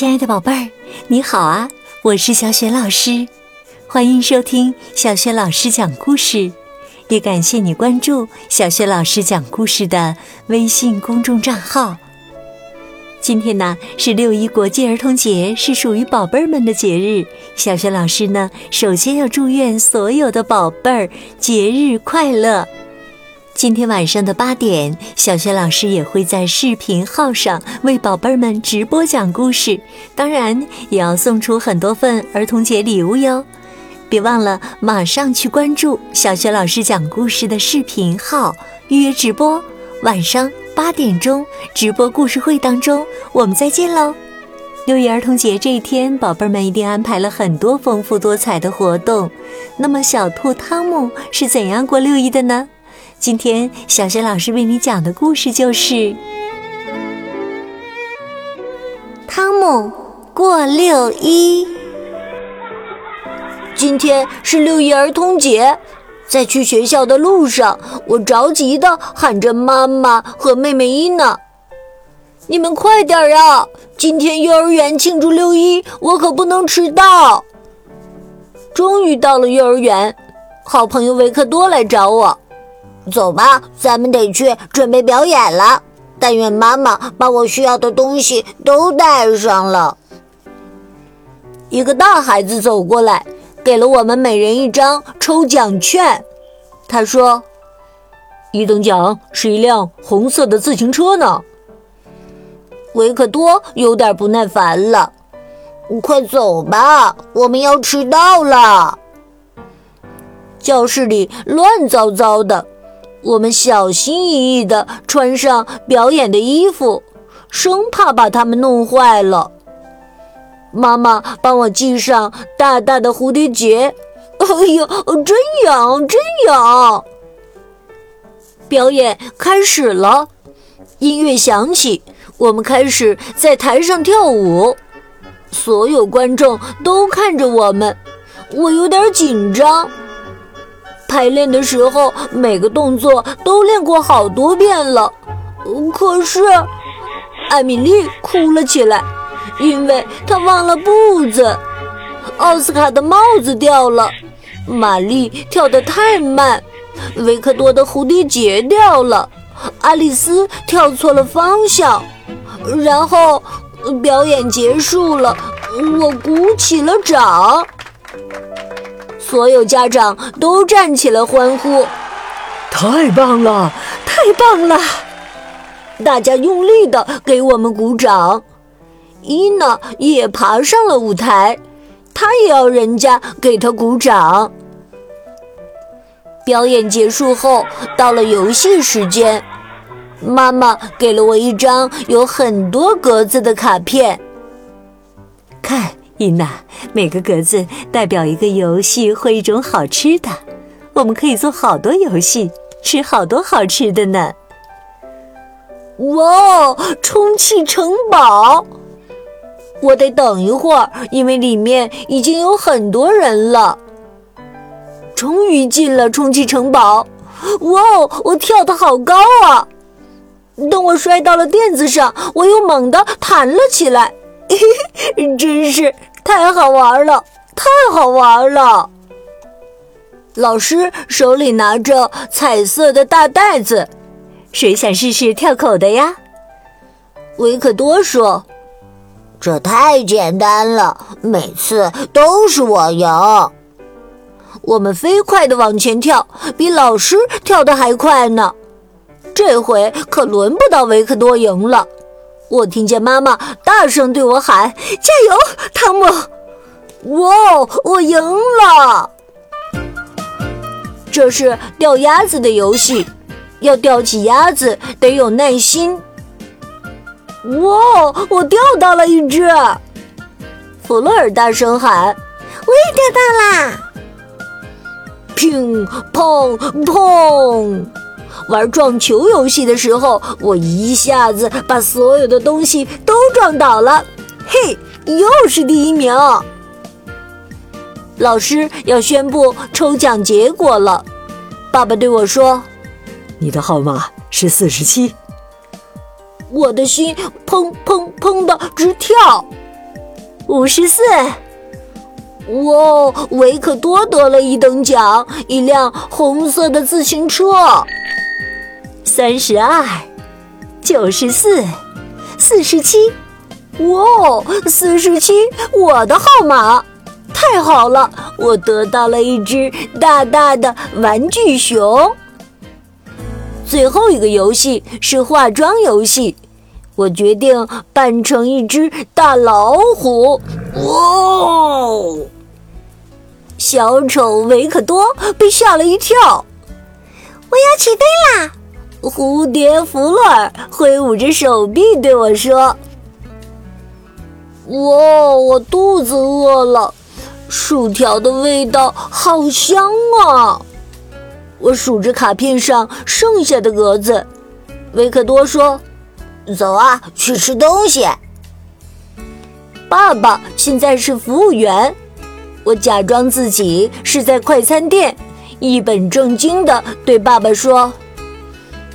亲爱的宝贝儿，你好啊！我是小雪老师，欢迎收听小雪老师讲故事，也感谢你关注小雪老师讲故事的微信公众账号。今天呢是六一国际儿童节，是属于宝贝儿们的节日。小雪老师呢，首先要祝愿所有的宝贝儿节日快乐。今天晚上的八点，小学老师也会在视频号上为宝贝儿们直播讲故事，当然也要送出很多份儿童节礼物哟。别忘了马上去关注小学老师讲故事的视频号，预约直播。晚上八点钟直播故事会当中，我们再见喽！六一儿童节这一天，宝贝儿们一定安排了很多丰富多彩的活动。那么，小兔汤姆是怎样过六一的呢？今天小学老师为你讲的故事就是《汤姆过六一》。今天是六一儿童节，在去学校的路上，我着急的喊着妈妈和妹妹伊娜：“你们快点啊！今天幼儿园庆祝六一，我可不能迟到。”终于到了幼儿园，好朋友维克多来找我。走吧，咱们得去准备表演了。但愿妈妈把我需要的东西都带上了。一个大孩子走过来，给了我们每人一张抽奖券。他说：“一等奖是一辆红色的自行车呢。”维克多有点不耐烦了：“快走吧，我们要迟到了。”教室里乱糟糟的。我们小心翼翼地穿上表演的衣服，生怕把它们弄坏了。妈妈帮我系上大大的蝴蝶结，哎呀，真痒，真痒！表演开始了，音乐响起，我们开始在台上跳舞。所有观众都看着我们，我有点紧张。排练的时候，每个动作都练过好多遍了。可是，艾米丽哭了起来，因为她忘了步子。奥斯卡的帽子掉了，玛丽跳得太慢，维克多的蝴蝶结掉了，爱丽丝跳错了方向。然后，表演结束了，我鼓起了掌。所有家长都站起来欢呼，太棒了，太棒了！大家用力的给我们鼓掌。伊娜也爬上了舞台，她也要人家给她鼓掌。表演结束后，到了游戏时间，妈妈给了我一张有很多格子的卡片，看。伊娜，每个格子代表一个游戏或一种好吃的，我们可以做好多游戏，吃好多好吃的呢。哇，充气城堡！我得等一会儿，因为里面已经有很多人了。终于进了充气城堡，哇哦，我跳得好高啊！等我摔到了垫子上，我又猛地弹了起来，真是。太好玩了，太好玩了！老师手里拿着彩色的大袋子，谁想试试跳口的呀？维克多说：“这太简单了，每次都是我赢。”我们飞快地往前跳，比老师跳的还快呢。这回可轮不到维克多赢了。我听见妈妈大声对我喊：“加油，汤姆！”哇，我赢了！这是钓鸭子的游戏，要钓起鸭子得有耐心。哇，我钓到了一只！弗洛尔大声喊：“我也钓到啦！”乒乓砰！玩撞球游戏的时候，我一下子把所有的东西都撞倒了。嘿，又是第一名！老师要宣布抽奖结果了。爸爸对我说：“你的号码是四十七。”我的心砰砰砰的直跳。五十四。哇，维克多得了一等奖，一辆红色的自行车。三十二，九十四，四十七。哇，四十七，我的号码！太好了，我得到了一只大大的玩具熊。最后一个游戏是化妆游戏，我决定扮成一只大老虎。哇！小丑维克多被吓了一跳。我要起飞啦！蝴蝶弗洛尔挥舞着手臂对我说：“哇，我肚子饿了，薯条的味道好香啊！”我数着卡片上剩下的格子，维克多说：“走啊，去吃东西。”爸爸现在是服务员，我假装自己是在快餐店，一本正经的对爸爸说：“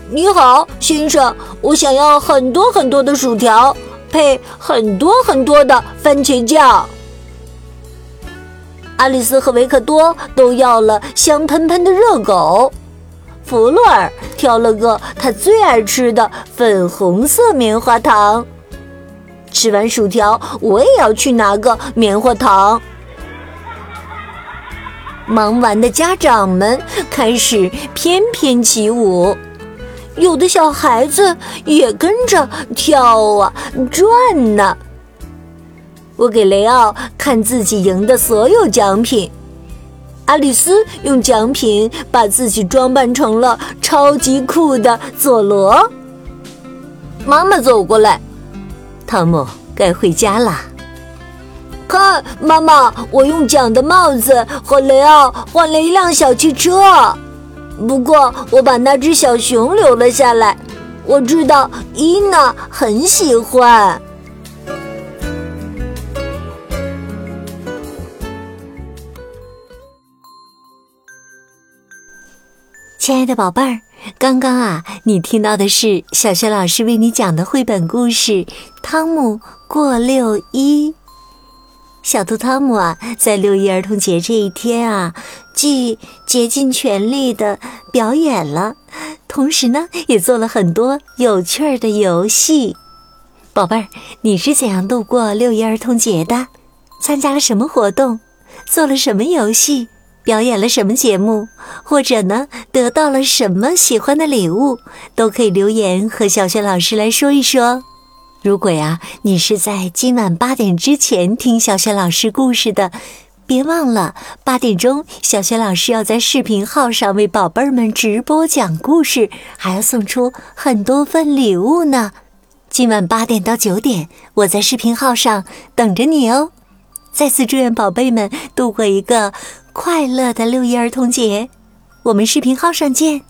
你好，先生，我想要很多很多的薯条，配很多很多的番茄酱。”阿丽丝和维克多都要了香喷喷的热狗，弗洛尔挑了个他最爱吃的粉红色棉花糖。吃完薯条，我也要去拿个棉花糖。忙完的家长们开始翩翩起舞，有的小孩子也跟着跳啊转呢。我给雷奥看自己赢的所有奖品，阿丽丝用奖品把自己装扮成了超级酷的佐罗。妈妈走过来，汤姆，该回家啦。看，妈妈，我用奖的帽子和雷奥换了一辆小汽车，不过我把那只小熊留了下来。我知道伊娜很喜欢。亲爱的宝贝儿，刚刚啊，你听到的是小学老师为你讲的绘本故事《汤姆过六一》。小兔汤姆啊，在六一儿童节这一天啊，既竭尽全力的表演了，同时呢，也做了很多有趣儿的游戏。宝贝儿，你是怎样度过六一儿童节的？参加了什么活动？做了什么游戏？表演了什么节目，或者呢，得到了什么喜欢的礼物，都可以留言和小雪老师来说一说。如果呀，你是在今晚八点之前听小雪老师故事的，别忘了八点钟小雪老师要在视频号上为宝贝儿们直播讲故事，还要送出很多份礼物呢。今晚八点到九点，我在视频号上等着你哦。再次祝愿宝贝们度过一个。快乐的六一儿童节，我们视频号上见。